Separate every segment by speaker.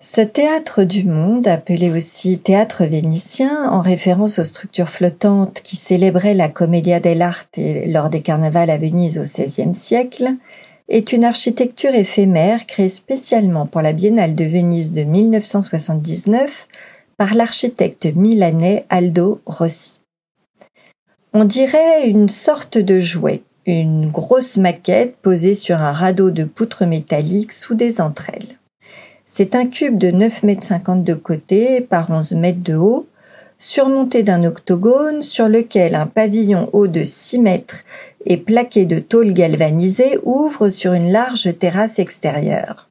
Speaker 1: Ce théâtre du monde, appelé aussi théâtre vénitien, en référence aux structures flottantes qui célébraient la commedia dell'arte lors des carnavals à Venise au XVIe siècle, est une architecture éphémère créée spécialement pour la Biennale de Venise de 1979 par l'architecte milanais Aldo Rossi. On dirait une sorte de jouet, une grosse maquette posée sur un radeau de poutres métalliques sous des entrailes. C'est un cube de 9 mètres 50 de côté par 11 mètres de haut, surmonté d'un octogone sur lequel un pavillon haut de 6 mètres et plaqué de tôle galvanisée ouvre sur une large terrasse extérieure.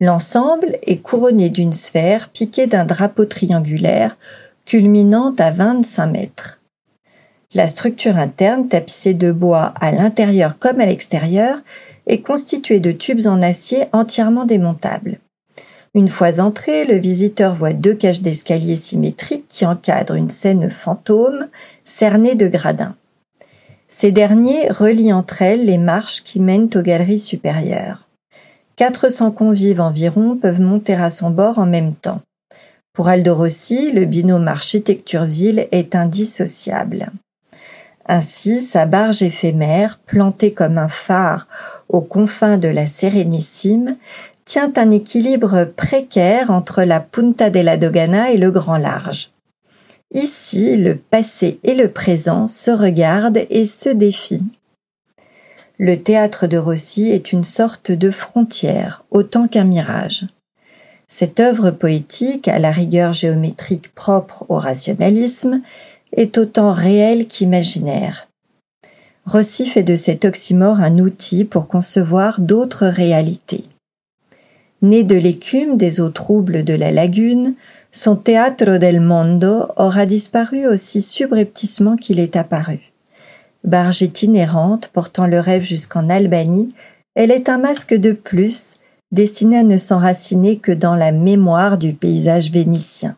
Speaker 1: L'ensemble est couronné d'une sphère piquée d'un drapeau triangulaire culminant à 25 mètres. La structure interne, tapissée de bois à l'intérieur comme à l'extérieur, est constitué de tubes en acier entièrement démontables. Une fois entré, le visiteur voit deux cages d'escalier symétriques qui encadrent une scène fantôme cernée de gradins. Ces derniers relient entre elles les marches qui mènent aux galeries supérieures. 400 convives environ peuvent monter à son bord en même temps. Pour Aldo Rossi, le binôme architecture-ville est indissociable. Ainsi, sa barge éphémère, plantée comme un phare aux confins de la Sérénissime, tient un équilibre précaire entre la Punta della Dogana et le grand large. Ici, le passé et le présent se regardent et se défient. Le théâtre de Rossi est une sorte de frontière, autant qu'un mirage. Cette œuvre poétique, à la rigueur géométrique propre au rationalisme, est autant réel qu'imaginaire. Rossi fait de cet oxymore un outil pour concevoir d'autres réalités. Né de l'écume des eaux troubles de la lagune, son Teatro del Mondo aura disparu aussi subrepticement qu'il est apparu. Barge itinérante portant le rêve jusqu'en Albanie, elle est un masque de plus, destiné à ne s'enraciner que dans la mémoire du paysage vénitien.